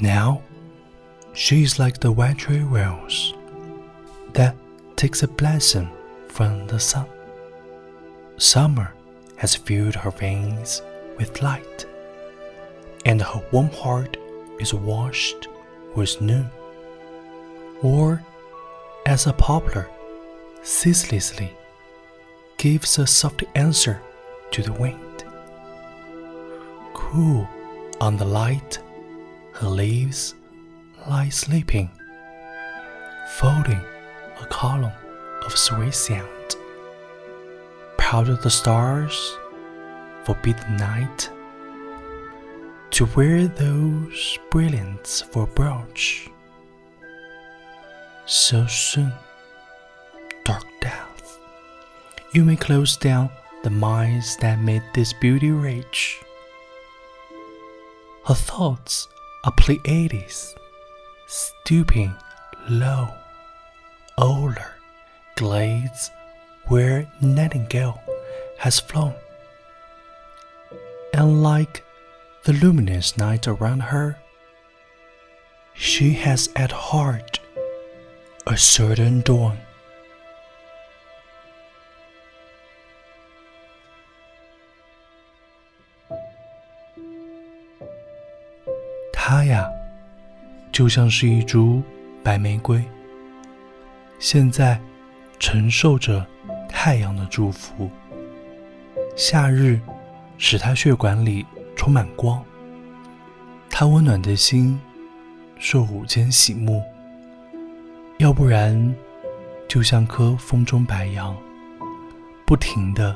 Now, she is like the tree rose that takes a blessing from the sun. Summer has filled her veins with light, and her warm heart is washed with noon. Or, as a poplar ceaselessly gives a soft answer to the wind, cool on the light, her leaves lie sleeping, folding a column of sweet sound. Proud of the stars, forbid the night to wear those brilliants for brooch. So soon, dark death, you may close down the minds that made this beauty rich. Her thoughts are Pleiades, stooping low, older glades where nightingale has flown. And like the luminous night around her, she has at heart a certain dawn. 她呀，就像是一株白玫瑰，现在承受着太阳的祝福。夏日使她血管里充满光，她温暖的心受午间洗沐。要不然，就像棵风中白杨，不停的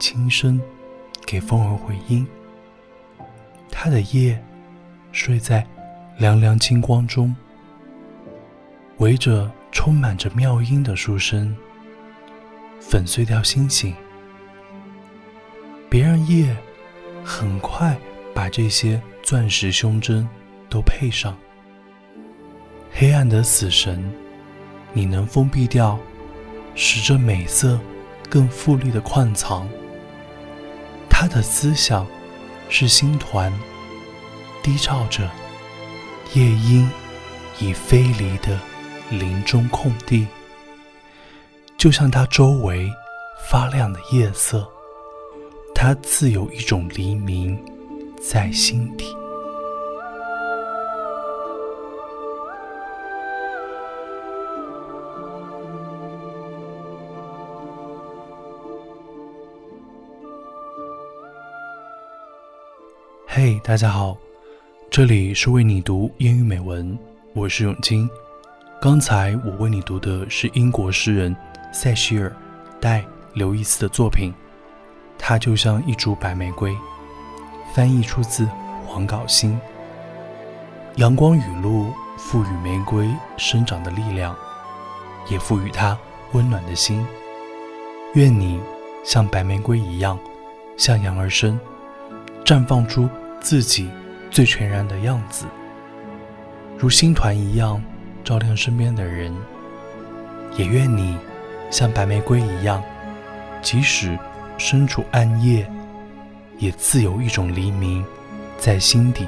轻声给风儿回音。她的叶。睡在凉凉金光中，围着充满着妙音的书生，粉碎掉星星。别让夜很快把这些钻石胸针都配上。黑暗的死神，你能封闭掉，使这美色更富丽的矿藏。他的思想是星团。低照着夜莺已飞离的林中空地，就像它周围发亮的夜色，它自有一种黎明在心底。嘿，大家好。这里是为你读英语美文，我是永清。刚才我为你读的是英国诗人塞西尔·戴·刘易斯的作品，它就像一株白玫瑰，翻译出自黄稿星。阳光雨露赋予玫瑰生长的力量，也赋予它温暖的心。愿你像白玫瑰一样向阳而生，绽放出自己。最全然的样子，如星团一样照亮身边的人。也愿你像白玫瑰一样，即使身处暗夜，也自有一种黎明在心底。